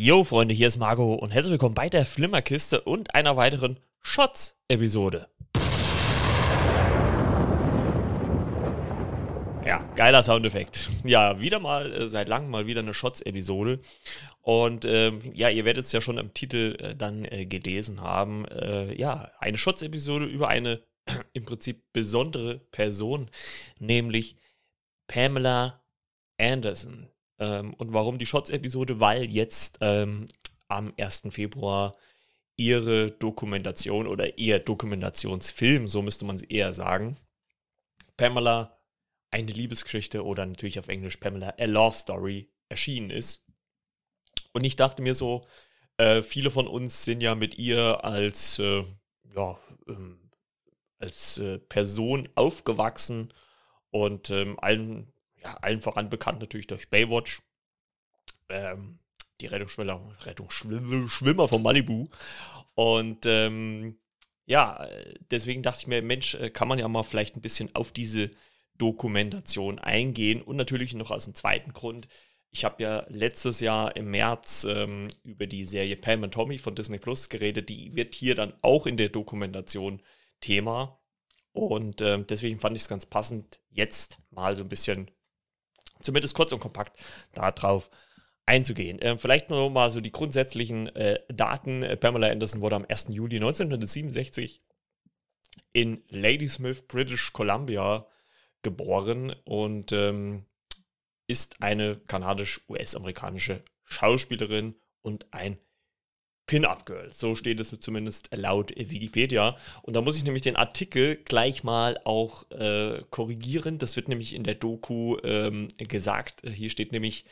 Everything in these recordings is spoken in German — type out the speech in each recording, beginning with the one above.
Yo, Freunde, hier ist Marco und herzlich willkommen bei der Flimmerkiste und einer weiteren Shots-Episode. Ja, geiler Soundeffekt. Ja, wieder mal, äh, seit langem mal wieder eine Shots-Episode. Und ähm, ja, ihr werdet es ja schon im Titel äh, dann äh, gelesen haben. Äh, ja, eine Shots-Episode über eine im Prinzip besondere Person, nämlich Pamela Anderson. Ähm, und warum die Shots-Episode? Weil jetzt ähm, am 1. Februar ihre Dokumentation oder ihr Dokumentationsfilm, so müsste man es eher sagen, Pamela eine Liebesgeschichte oder natürlich auf Englisch Pamela A Love Story erschienen ist. Und ich dachte mir so, äh, viele von uns sind ja mit ihr als, äh, ja, ähm, als äh, Person aufgewachsen und ähm, allen, ja, allen voran bekannt natürlich durch Baywatch. Ähm, die Rettungsschwimmer, Rettungsschwimmer von Malibu. Und ähm, ja, deswegen dachte ich mir, Mensch, äh, kann man ja mal vielleicht ein bisschen auf diese Dokumentation eingehen und natürlich noch aus dem zweiten Grund. Ich habe ja letztes Jahr im März ähm, über die Serie Pam und Tommy von Disney Plus geredet. Die wird hier dann auch in der Dokumentation Thema. Und ähm, deswegen fand ich es ganz passend, jetzt mal so ein bisschen, zumindest kurz und kompakt, darauf einzugehen. Ähm, vielleicht noch mal so die grundsätzlichen äh, Daten. Pamela Anderson wurde am 1. Juli 1967 in Ladysmith, British Columbia geboren und ähm, ist eine kanadisch-US-amerikanische Schauspielerin und ein Pin-Up-Girl. So steht es zumindest laut Wikipedia. Und da muss ich nämlich den Artikel gleich mal auch äh, korrigieren. Das wird nämlich in der Doku ähm, gesagt. Hier steht nämlich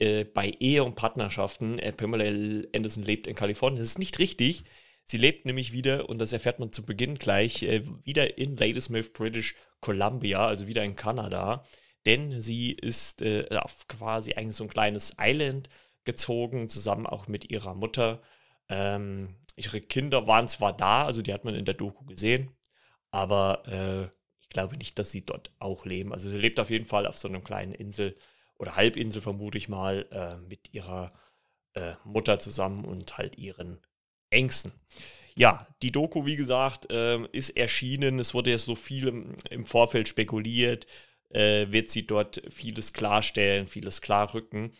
äh, bei Ehe und Partnerschaften, äh, Pamela Anderson lebt in Kalifornien. Das ist nicht richtig. Sie lebt nämlich wieder, und das erfährt man zu Beginn gleich, äh, wieder in Ladysmith, British Columbia, also wieder in Kanada. Denn sie ist äh, auf quasi eigentlich so ein kleines Island gezogen, zusammen auch mit ihrer Mutter. Ähm, ihre Kinder waren zwar da, also die hat man in der Doku gesehen, aber äh, ich glaube nicht, dass sie dort auch leben. Also sie lebt auf jeden Fall auf so einer kleinen Insel oder Halbinsel, vermute ich mal, äh, mit ihrer äh, Mutter zusammen und halt ihren Ängsten. Ja, die Doku, wie gesagt, äh, ist erschienen. Es wurde jetzt so viel im, im Vorfeld spekuliert. Äh, wird sie dort vieles klarstellen, vieles klarrücken.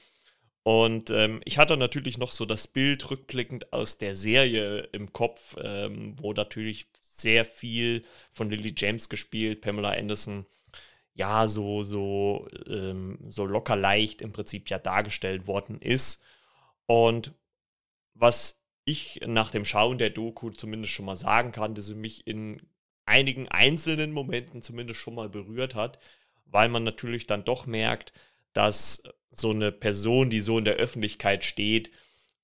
Und ähm, ich hatte natürlich noch so das Bild rückblickend aus der Serie im Kopf, ähm, wo natürlich sehr viel von Lily James gespielt, Pamela Anderson, ja, so, so, ähm, so locker leicht im Prinzip ja dargestellt worden ist. Und was ich nach dem Schauen der Doku zumindest schon mal sagen kann, dass sie mich in einigen einzelnen Momenten zumindest schon mal berührt hat, weil man natürlich dann doch merkt, dass so eine Person, die so in der Öffentlichkeit steht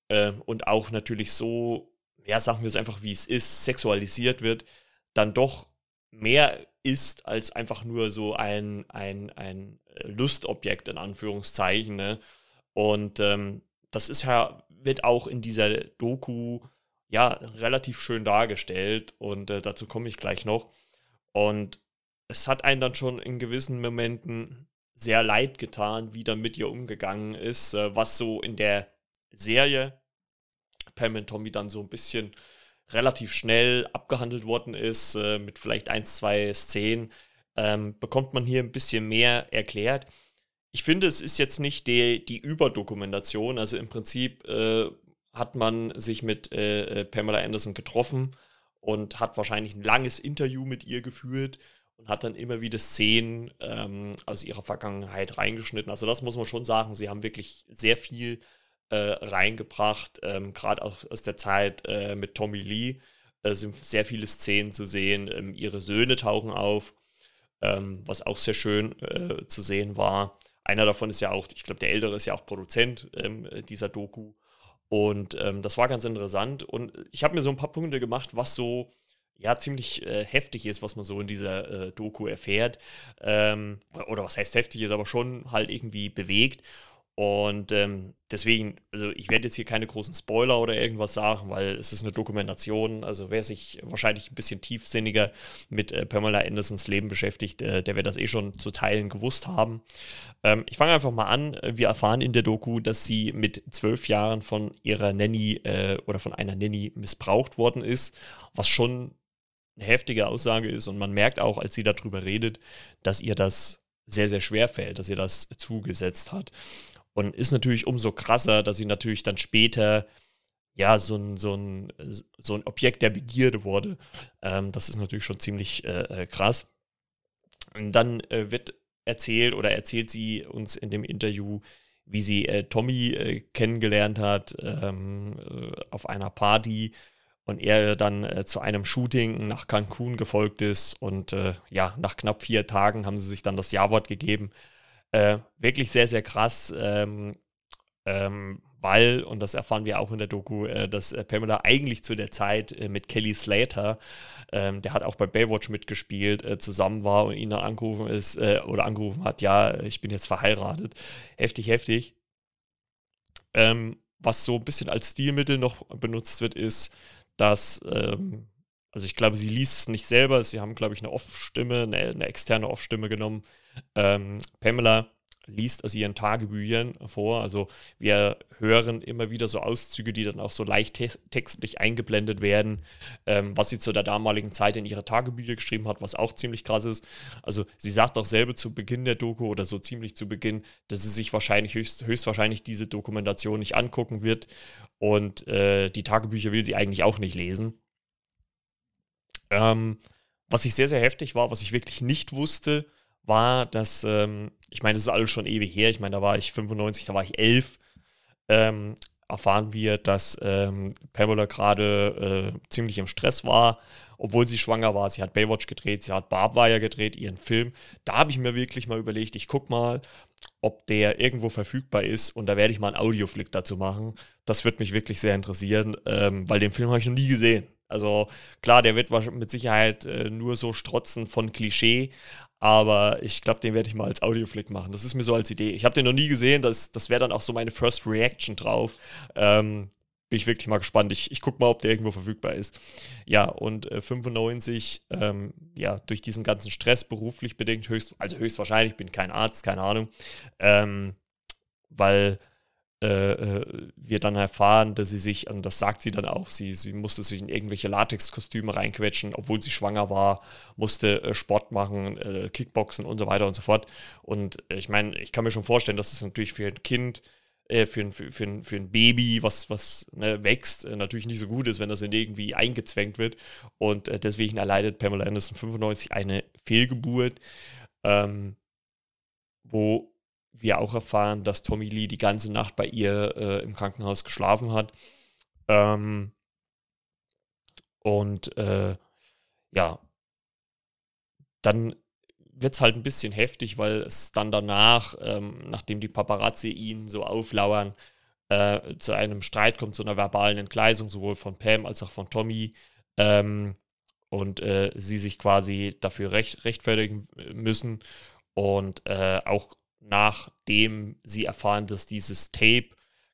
äh, und auch natürlich so, ja, sagen wir es einfach wie es ist, sexualisiert wird, dann doch mehr ist als einfach nur so ein, ein, ein Lustobjekt in Anführungszeichen. Ne? Und ähm, das ist ja wird auch in dieser Doku ja relativ schön dargestellt und äh, dazu komme ich gleich noch. Und es hat einen dann schon in gewissen Momenten sehr leid getan, wie dann mit ihr umgegangen ist, äh, was so in der Serie Pam und Tommy dann so ein bisschen relativ schnell abgehandelt worden ist, äh, mit vielleicht ein, zwei Szenen, ähm, bekommt man hier ein bisschen mehr erklärt ich finde, es ist jetzt nicht die, die Überdokumentation. Also im Prinzip äh, hat man sich mit äh, äh, Pamela Anderson getroffen und hat wahrscheinlich ein langes Interview mit ihr geführt und hat dann immer wieder Szenen ähm, aus ihrer Vergangenheit reingeschnitten. Also das muss man schon sagen. Sie haben wirklich sehr viel äh, reingebracht, ähm, gerade auch aus der Zeit äh, mit Tommy Lee. Äh, sind sehr viele Szenen zu sehen. Ähm, ihre Söhne tauchen auf, ähm, was auch sehr schön zu sehen war. Einer davon ist ja auch, ich glaube, der Ältere ist ja auch Produzent ähm, dieser Doku. Und ähm, das war ganz interessant. Und ich habe mir so ein paar Punkte gemacht, was so ja ziemlich äh, heftig ist, was man so in dieser äh, Doku erfährt. Ähm, oder was heißt heftig ist, aber schon halt irgendwie bewegt. Und ähm, deswegen, also ich werde jetzt hier keine großen Spoiler oder irgendwas sagen, weil es ist eine Dokumentation. Also wer sich wahrscheinlich ein bisschen tiefsinniger mit äh, Pamela Andersons Leben beschäftigt, äh, der wird das eh schon zu Teilen gewusst haben. Ähm, ich fange einfach mal an. Wir erfahren in der Doku, dass sie mit zwölf Jahren von ihrer Nanny äh, oder von einer Nanny missbraucht worden ist, was schon eine heftige Aussage ist. Und man merkt auch, als sie darüber redet, dass ihr das sehr, sehr schwer fällt, dass ihr das zugesetzt hat. Und ist natürlich umso krasser, dass sie natürlich dann später ja, so ein, so ein, so ein Objekt der Begierde wurde. Ähm, das ist natürlich schon ziemlich äh, äh, krass. Und dann äh, wird erzählt oder erzählt sie uns in dem Interview, wie sie äh, Tommy äh, kennengelernt hat ähm, äh, auf einer Party und er dann zu einem Shooting nach Cancun gefolgt ist und ja, nach knapp vier Tagen haben sie sich dann das Ja-Wort gegeben äh, wirklich sehr, sehr krass, ähm, ähm, weil, und das erfahren wir auch in der Doku, äh, dass äh, Pamela eigentlich zu der Zeit äh, mit Kelly Slater, ähm, der hat auch bei Baywatch mitgespielt, äh, zusammen war und ihn dann angerufen ist äh, oder angerufen hat, ja, ich bin jetzt verheiratet. Heftig, heftig. Ähm, was so ein bisschen als Stilmittel noch benutzt wird, ist, dass ähm, also ich glaube, sie liest es nicht selber. Sie haben, glaube ich, eine Off-Stimme, eine, eine, externe Off-Stimme genommen. Ähm, Pamela liest aus ihren Tagebüchern vor. Also wir hören immer wieder so Auszüge, die dann auch so leicht te textlich eingeblendet werden, ähm, was sie zu der damaligen Zeit in ihre Tagebücher geschrieben hat, was auch ziemlich krass ist. Also sie sagt auch selber zu Beginn der Doku oder so ziemlich zu Beginn, dass sie sich wahrscheinlich höchst, höchstwahrscheinlich diese Dokumentation nicht angucken wird und äh, die Tagebücher will sie eigentlich auch nicht lesen. Ähm, was ich sehr, sehr heftig war, was ich wirklich nicht wusste, war, dass, ähm, ich meine, das ist alles schon ewig her, ich meine, da war ich 95, da war ich 11, ähm, erfahren wir, dass ähm, Pamela gerade äh, ziemlich im Stress war, obwohl sie schwanger war. Sie hat Baywatch gedreht, sie hat Barbwire gedreht, ihren Film. Da habe ich mir wirklich mal überlegt, ich gucke mal, ob der irgendwo verfügbar ist und da werde ich mal einen Audioflick dazu machen. Das wird mich wirklich sehr interessieren, ähm, weil den Film habe ich noch nie gesehen. Also klar, der wird mit Sicherheit äh, nur so strotzen von Klischee, aber ich glaube, den werde ich mal als Audioflick machen. Das ist mir so als Idee. Ich habe den noch nie gesehen, das, das wäre dann auch so meine First Reaction drauf. Ähm, bin ich wirklich mal gespannt. Ich, ich gucke mal, ob der irgendwo verfügbar ist. Ja, und äh, 95, ähm, ja, durch diesen ganzen Stress beruflich bedingt, höchst, also höchstwahrscheinlich, bin kein Arzt, keine Ahnung, ähm, weil äh, äh, wir dann erfahren, dass sie sich, und das sagt sie dann auch, sie, sie musste sich in irgendwelche Latexkostüme reinquetschen, obwohl sie schwanger war, musste äh, Sport machen, äh, Kickboxen und so weiter und so fort. Und ich meine, ich kann mir schon vorstellen, dass es natürlich für ein Kind, äh, für, ein, für, für, ein, für ein Baby, was, was ne, wächst, äh, natürlich nicht so gut ist, wenn das irgendwie eingezwängt wird. Und deswegen erleidet Pamela Anderson 95 eine Fehlgeburt, ähm, wo wir auch erfahren, dass Tommy Lee die ganze Nacht bei ihr äh, im Krankenhaus geschlafen hat. Ähm, und äh, ja, dann wird es halt ein bisschen heftig, weil es dann danach, ähm, nachdem die Paparazzi ihn so auflauern, äh, zu einem Streit kommt, zu einer verbalen Entgleisung, sowohl von Pam als auch von Tommy. Ähm, und äh, sie sich quasi dafür recht, rechtfertigen müssen. Und äh, auch nachdem sie erfahren, dass dieses Tape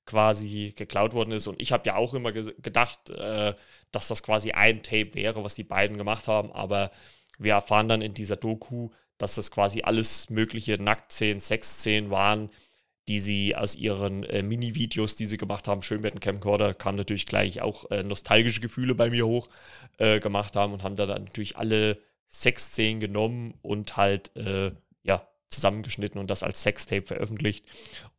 quasi geklaut worden ist. Und ich habe ja auch immer ge gedacht, äh, dass das quasi ein Tape wäre, was die beiden gemacht haben. Aber wir erfahren dann in dieser Doku, dass das quasi alles mögliche Nacktszenen, Sexszenen waren, die sie aus ihren äh, Mini-Videos, die sie gemacht haben, schön dem Camcorder, kamen natürlich gleich auch äh, nostalgische Gefühle bei mir hoch äh, gemacht haben und haben da dann natürlich alle Sexszenen genommen und halt äh, zusammengeschnitten und das als Sextape veröffentlicht.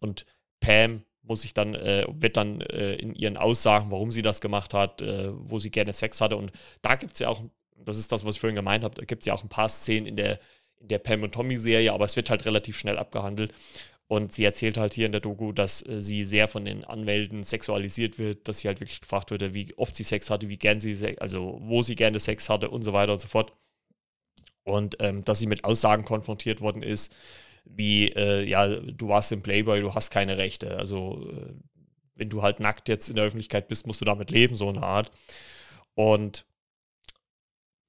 Und Pam muss sich dann, äh, wird dann äh, in ihren Aussagen, warum sie das gemacht hat, äh, wo sie gerne Sex hatte. Und da gibt es ja auch, das ist das, was ich vorhin gemeint habe, da gibt es ja auch ein paar Szenen in der, in der Pam und Tommy-Serie, aber es wird halt relativ schnell abgehandelt. Und sie erzählt halt hier in der Doku, dass äh, sie sehr von den Anwälten sexualisiert wird, dass sie halt wirklich gefragt wurde, wie oft sie Sex hatte, wie gern sie, also wo sie gerne Sex hatte und so weiter und so fort. Und ähm, dass sie mit Aussagen konfrontiert worden ist, wie, äh, ja, du warst im Playboy, du hast keine Rechte. Also, äh, wenn du halt nackt jetzt in der Öffentlichkeit bist, musst du damit leben, so eine Art. Und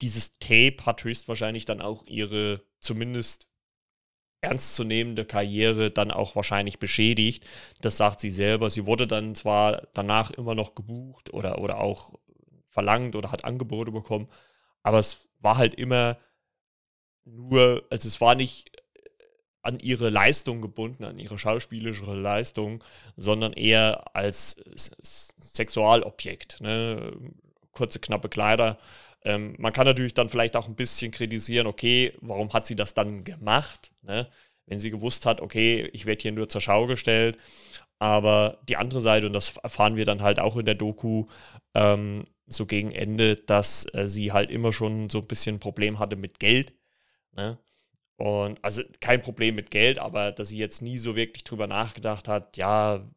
dieses Tape hat höchstwahrscheinlich dann auch ihre zumindest ernstzunehmende Karriere dann auch wahrscheinlich beschädigt. Das sagt sie selber. Sie wurde dann zwar danach immer noch gebucht oder, oder auch verlangt oder hat Angebote bekommen, aber es war halt immer nur, also es war nicht an ihre Leistung gebunden, an ihre schauspielerische Leistung, sondern eher als Sexualobjekt. Ne? Kurze, knappe Kleider. Ähm, man kann natürlich dann vielleicht auch ein bisschen kritisieren, okay, warum hat sie das dann gemacht? Ne? Wenn sie gewusst hat, okay, ich werde hier nur zur Schau gestellt. Aber die andere Seite, und das erfahren wir dann halt auch in der Doku, ähm, so gegen Ende, dass äh, sie halt immer schon so ein bisschen ein Problem hatte mit Geld. Ne? Und also kein Problem mit Geld, aber dass sie jetzt nie so wirklich drüber nachgedacht hat, ja,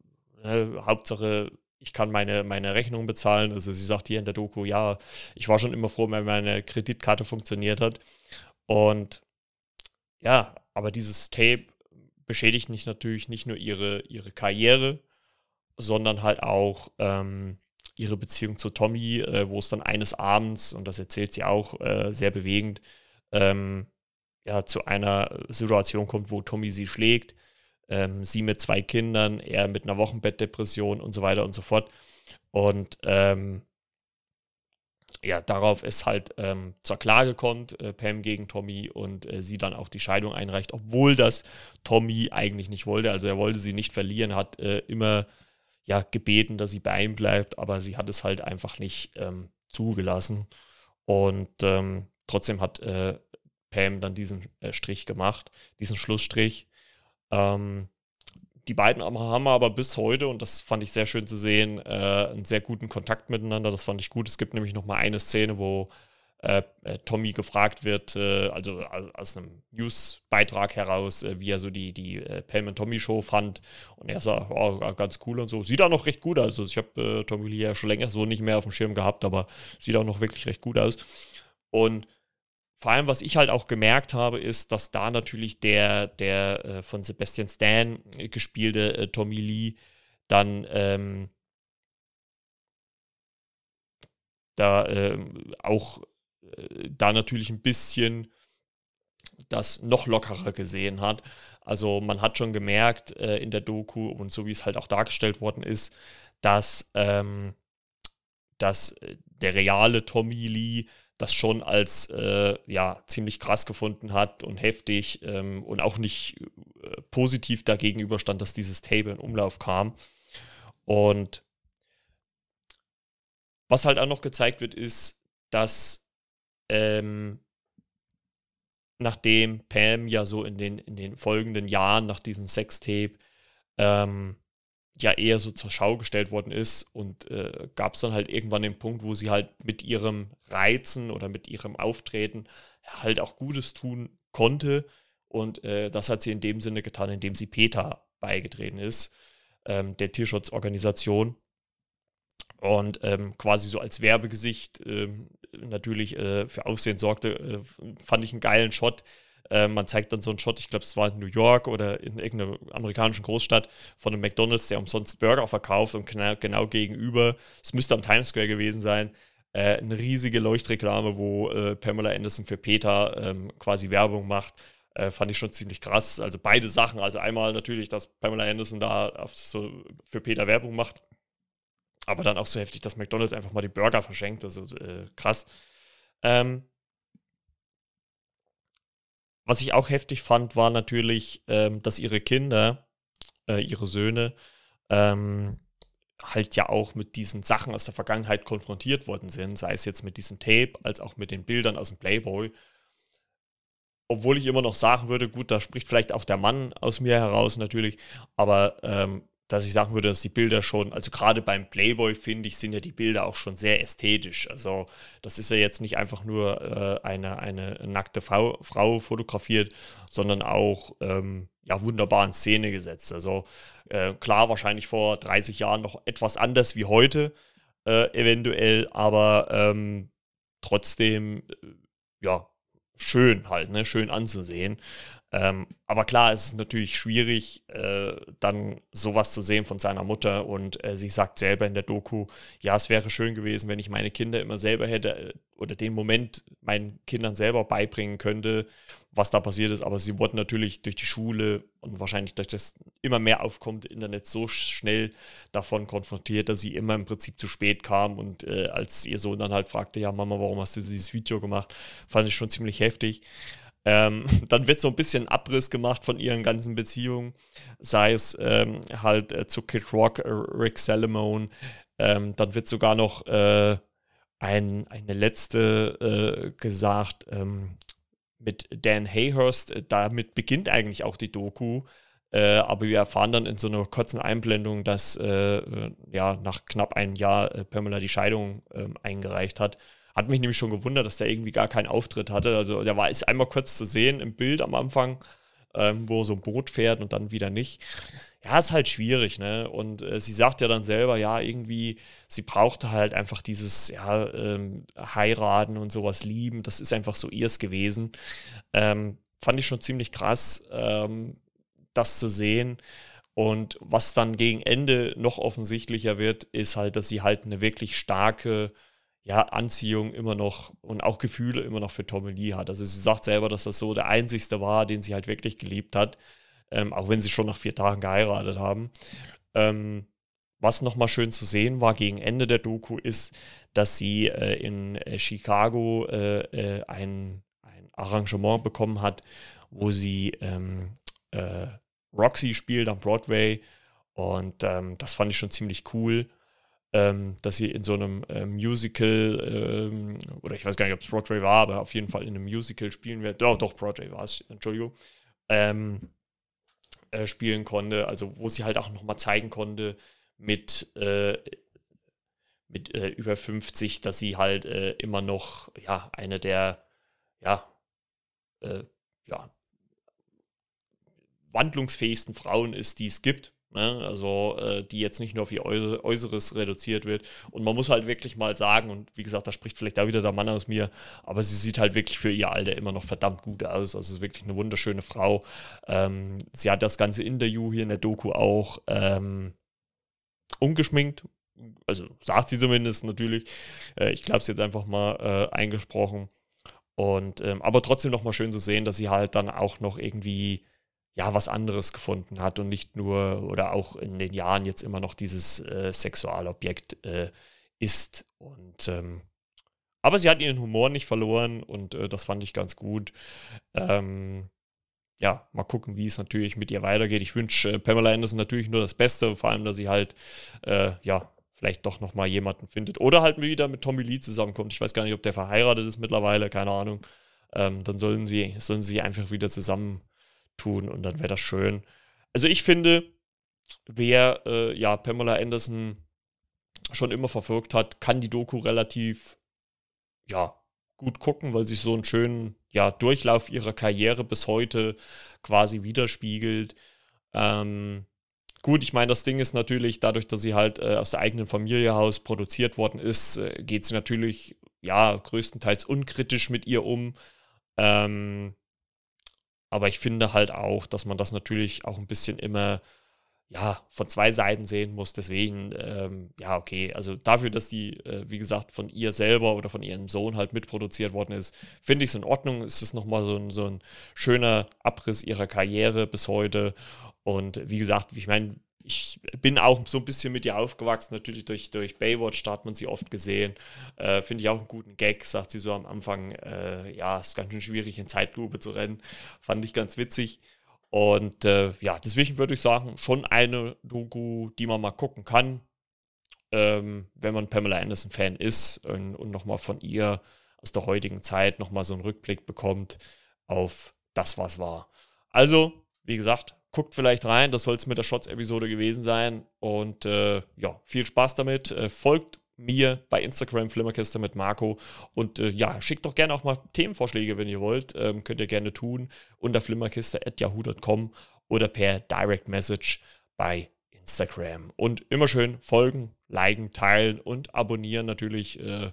ne, Hauptsache, ich kann meine, meine Rechnung bezahlen. Also sie sagt hier in der Doku, ja, ich war schon immer froh, wenn meine Kreditkarte funktioniert hat. Und ja, aber dieses Tape beschädigt nicht natürlich nicht nur ihre, ihre Karriere, sondern halt auch ähm, ihre Beziehung zu Tommy, äh, wo es dann eines Abends, und das erzählt sie auch äh, sehr bewegend, ähm, ja, zu einer Situation kommt, wo Tommy sie schlägt, ähm, sie mit zwei Kindern, er mit einer Wochenbettdepression und so weiter und so fort. Und ähm, ja, darauf es halt ähm, zur Klage kommt, äh, Pam gegen Tommy und äh, sie dann auch die Scheidung einreicht, obwohl das Tommy eigentlich nicht wollte. Also er wollte sie nicht verlieren, hat äh, immer ja gebeten, dass sie bei ihm bleibt, aber sie hat es halt einfach nicht ähm, zugelassen. Und ähm, trotzdem hat äh, Pam dann diesen äh, Strich gemacht, diesen Schlussstrich. Ähm, die beiden haben aber bis heute, und das fand ich sehr schön zu sehen, äh, einen sehr guten Kontakt miteinander. Das fand ich gut. Es gibt nämlich noch mal eine Szene, wo äh, äh Tommy gefragt wird, äh, also aus einem Newsbeitrag heraus, äh, wie er so die, die äh, Pam und Tommy Show fand. Und er sagt, oh, ganz cool und so. Sieht auch noch recht gut aus. Also ich habe Tommy Lee ja schon länger so nicht mehr auf dem Schirm gehabt, aber sieht auch noch wirklich recht gut aus. Und vor allem, was ich halt auch gemerkt habe, ist, dass da natürlich der, der äh, von Sebastian Stan äh, gespielte äh, Tommy Lee dann ähm, da ähm, auch äh, da natürlich ein bisschen das noch lockerer gesehen hat. Also man hat schon gemerkt äh, in der Doku und so wie es halt auch dargestellt worden ist, dass, ähm, dass äh, der reale Tommy Lee das schon als äh, ja, ziemlich krass gefunden hat und heftig ähm, und auch nicht äh, positiv dagegen stand, dass dieses Tape in Umlauf kam. Und was halt auch noch gezeigt wird, ist, dass ähm, nachdem Pam ja so in den, in den folgenden Jahren nach diesem Sextape ähm, ja eher so zur Schau gestellt worden ist und äh, gab es dann halt irgendwann den Punkt, wo sie halt mit ihrem Reizen oder mit ihrem Auftreten halt auch Gutes tun konnte und äh, das hat sie in dem Sinne getan, indem sie PETA beigetreten ist, ähm, der Tierschutzorganisation. Und ähm, quasi so als Werbegesicht ähm, natürlich äh, für Aufsehen sorgte, äh, fand ich einen geilen Shot, äh, man zeigt dann so einen Shot, ich glaube, es war in New York oder in irgendeiner amerikanischen Großstadt von einem McDonalds, der umsonst Burger verkauft und genau, genau gegenüber, es müsste am Times Square gewesen sein, äh, eine riesige Leuchtreklame, wo äh, Pamela Anderson für Peter ähm, quasi Werbung macht. Äh, fand ich schon ziemlich krass. Also beide Sachen. Also einmal natürlich, dass Pamela Anderson da so für Peter Werbung macht. Aber dann auch so heftig, dass McDonalds einfach mal die Burger verschenkt. Also äh, krass. Ähm, was ich auch heftig fand, war natürlich, ähm, dass ihre Kinder, äh, ihre Söhne, ähm, halt ja auch mit diesen Sachen aus der Vergangenheit konfrontiert worden sind, sei es jetzt mit diesem Tape, als auch mit den Bildern aus dem Playboy. Obwohl ich immer noch sagen würde, gut, da spricht vielleicht auch der Mann aus mir heraus natürlich, aber ähm, dass ich sagen würde, dass die Bilder schon, also gerade beim Playboy finde ich, sind ja die Bilder auch schon sehr ästhetisch. Also das ist ja jetzt nicht einfach nur äh, eine, eine nackte Frau, Frau fotografiert, sondern auch ähm, ja, wunderbar in Szene gesetzt. Also äh, klar, wahrscheinlich vor 30 Jahren noch etwas anders wie heute, äh, eventuell, aber ähm, trotzdem, äh, ja, schön halt, ne? schön anzusehen. Ähm, aber klar, es ist natürlich schwierig, äh, dann sowas zu sehen von seiner Mutter. Und äh, sie sagt selber in der Doku, ja, es wäre schön gewesen, wenn ich meine Kinder immer selber hätte äh, oder den Moment meinen Kindern selber beibringen könnte, was da passiert ist. Aber sie wurden natürlich durch die Schule und wahrscheinlich durch das immer mehr aufkommende Internet so schnell davon konfrontiert, dass sie immer im Prinzip zu spät kam. Und äh, als ihr Sohn dann halt fragte, ja, Mama, warum hast du dieses Video gemacht, fand ich schon ziemlich heftig. Ähm, dann wird so ein bisschen Abriss gemacht von ihren ganzen Beziehungen, sei es ähm, halt äh, zu Kid Rock, äh, Rick Salomon. Ähm, dann wird sogar noch äh, ein, eine letzte äh, gesagt ähm, mit Dan Hayhurst. Damit beginnt eigentlich auch die Doku. Äh, aber wir erfahren dann in so einer kurzen Einblendung, dass äh, ja nach knapp einem Jahr Pamela die Scheidung ähm, eingereicht hat. Hat mich nämlich schon gewundert, dass der irgendwie gar keinen Auftritt hatte. Also der war ist einmal kurz zu sehen im Bild am Anfang, ähm, wo so ein Boot fährt und dann wieder nicht. Ja, ist halt schwierig, ne? Und äh, sie sagt ja dann selber, ja, irgendwie, sie brauchte halt einfach dieses, ja, ähm, heiraten und sowas lieben. Das ist einfach so ihrs gewesen. Ähm, fand ich schon ziemlich krass, ähm, das zu sehen. Und was dann gegen Ende noch offensichtlicher wird, ist halt, dass sie halt eine wirklich starke ja, Anziehung immer noch und auch Gefühle immer noch für Tommy Lee hat. Also sie sagt selber, dass das so der einzigste war, den sie halt wirklich geliebt hat, ähm, auch wenn sie schon nach vier Tagen geheiratet haben. Ähm, was nochmal schön zu sehen war gegen Ende der Doku ist, dass sie äh, in äh, Chicago äh, äh ein, ein Arrangement bekommen hat, wo sie ähm, äh, Roxy spielt am Broadway und ähm, das fand ich schon ziemlich cool ähm, dass sie in so einem äh, Musical, ähm, oder ich weiß gar nicht, ob es Broadway war, aber auf jeden Fall in einem Musical spielen wird. Oh, doch, Broadway war es, Entschuldigung. Ähm, äh, spielen konnte, also wo sie halt auch nochmal zeigen konnte mit, äh, mit äh, über 50, dass sie halt äh, immer noch ja, eine der ja, äh, ja, wandlungsfähigsten Frauen ist, die es gibt. Ne? Also, äh, die jetzt nicht nur auf ihr Äußeres reduziert wird. Und man muss halt wirklich mal sagen, und wie gesagt, da spricht vielleicht auch wieder der Mann aus mir, aber sie sieht halt wirklich für ihr Alter immer noch verdammt gut aus. Also, ist wirklich eine wunderschöne Frau. Ähm, sie hat das ganze Interview hier in der Doku auch ähm, ungeschminkt. Also, sagt sie zumindest natürlich. Äh, ich glaube, es jetzt einfach mal äh, eingesprochen. Und, ähm, aber trotzdem nochmal schön zu sehen, dass sie halt dann auch noch irgendwie ja, was anderes gefunden hat und nicht nur oder auch in den Jahren jetzt immer noch dieses äh, Sexualobjekt äh, ist. Und ähm, aber sie hat ihren Humor nicht verloren und äh, das fand ich ganz gut. Ähm, ja, mal gucken, wie es natürlich mit ihr weitergeht. Ich wünsche äh, Pamela Anderson natürlich nur das Beste, vor allem, dass sie halt, äh, ja, vielleicht doch nochmal jemanden findet. Oder halt wieder mit Tommy Lee zusammenkommt. Ich weiß gar nicht, ob der verheiratet ist mittlerweile, keine Ahnung. Ähm, dann sollen sie, sollen sie einfach wieder zusammen tun und dann wäre das schön. Also ich finde, wer äh, ja Pamela Anderson schon immer verfolgt hat, kann die Doku relativ ja gut gucken, weil sich so einen schönen ja, Durchlauf ihrer Karriere bis heute quasi widerspiegelt. Ähm, gut, ich meine, das Ding ist natürlich, dadurch, dass sie halt äh, aus der eigenen Familie Haus produziert worden ist, äh, geht sie natürlich ja größtenteils unkritisch mit ihr um. Ähm, aber ich finde halt auch, dass man das natürlich auch ein bisschen immer ja, von zwei Seiten sehen muss. Deswegen, ähm, ja, okay. Also dafür, dass die, äh, wie gesagt, von ihr selber oder von ihrem Sohn halt mitproduziert worden ist, finde ich es in Ordnung. Es ist nochmal so ein, so ein schöner Abriss ihrer Karriere bis heute. Und wie gesagt, ich meine, ich bin auch so ein bisschen mit ihr aufgewachsen, natürlich durch, durch Baywatch, da hat man sie oft gesehen. Äh, Finde ich auch einen guten Gag, sagt sie so am Anfang. Äh, ja, ist ganz schön schwierig, in Zeitlupe zu rennen. Fand ich ganz witzig. Und äh, ja, deswegen würde ich sagen, schon eine Doku, die man mal gucken kann, ähm, wenn man Pamela Anderson-Fan ist und, und nochmal von ihr aus der heutigen Zeit nochmal so einen Rückblick bekommt auf das, was war. Also, wie gesagt, guckt vielleicht rein, das soll es mit der Shots-Episode gewesen sein. Und äh, ja, viel Spaß damit. Äh, folgt mir bei Instagram Flimmerkiste mit Marco. Und äh, ja, schickt doch gerne auch mal Themenvorschläge, wenn ihr wollt. Ähm, könnt ihr gerne tun unter flimmerkiste.yahoo.com oder per Direct Message bei Instagram. Und immer schön folgen, liken, teilen und abonnieren natürlich. Äh,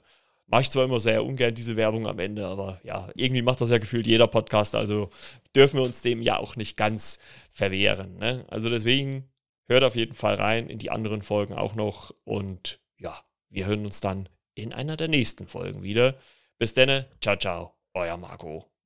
Mache ich zwar immer sehr ungern diese Werbung am Ende, aber ja, irgendwie macht das ja gefühlt jeder Podcast, also dürfen wir uns dem ja auch nicht ganz verwehren. Ne? Also deswegen hört auf jeden Fall rein in die anderen Folgen auch noch und ja, wir hören uns dann in einer der nächsten Folgen wieder. Bis dann, ciao, ciao, euer Marco.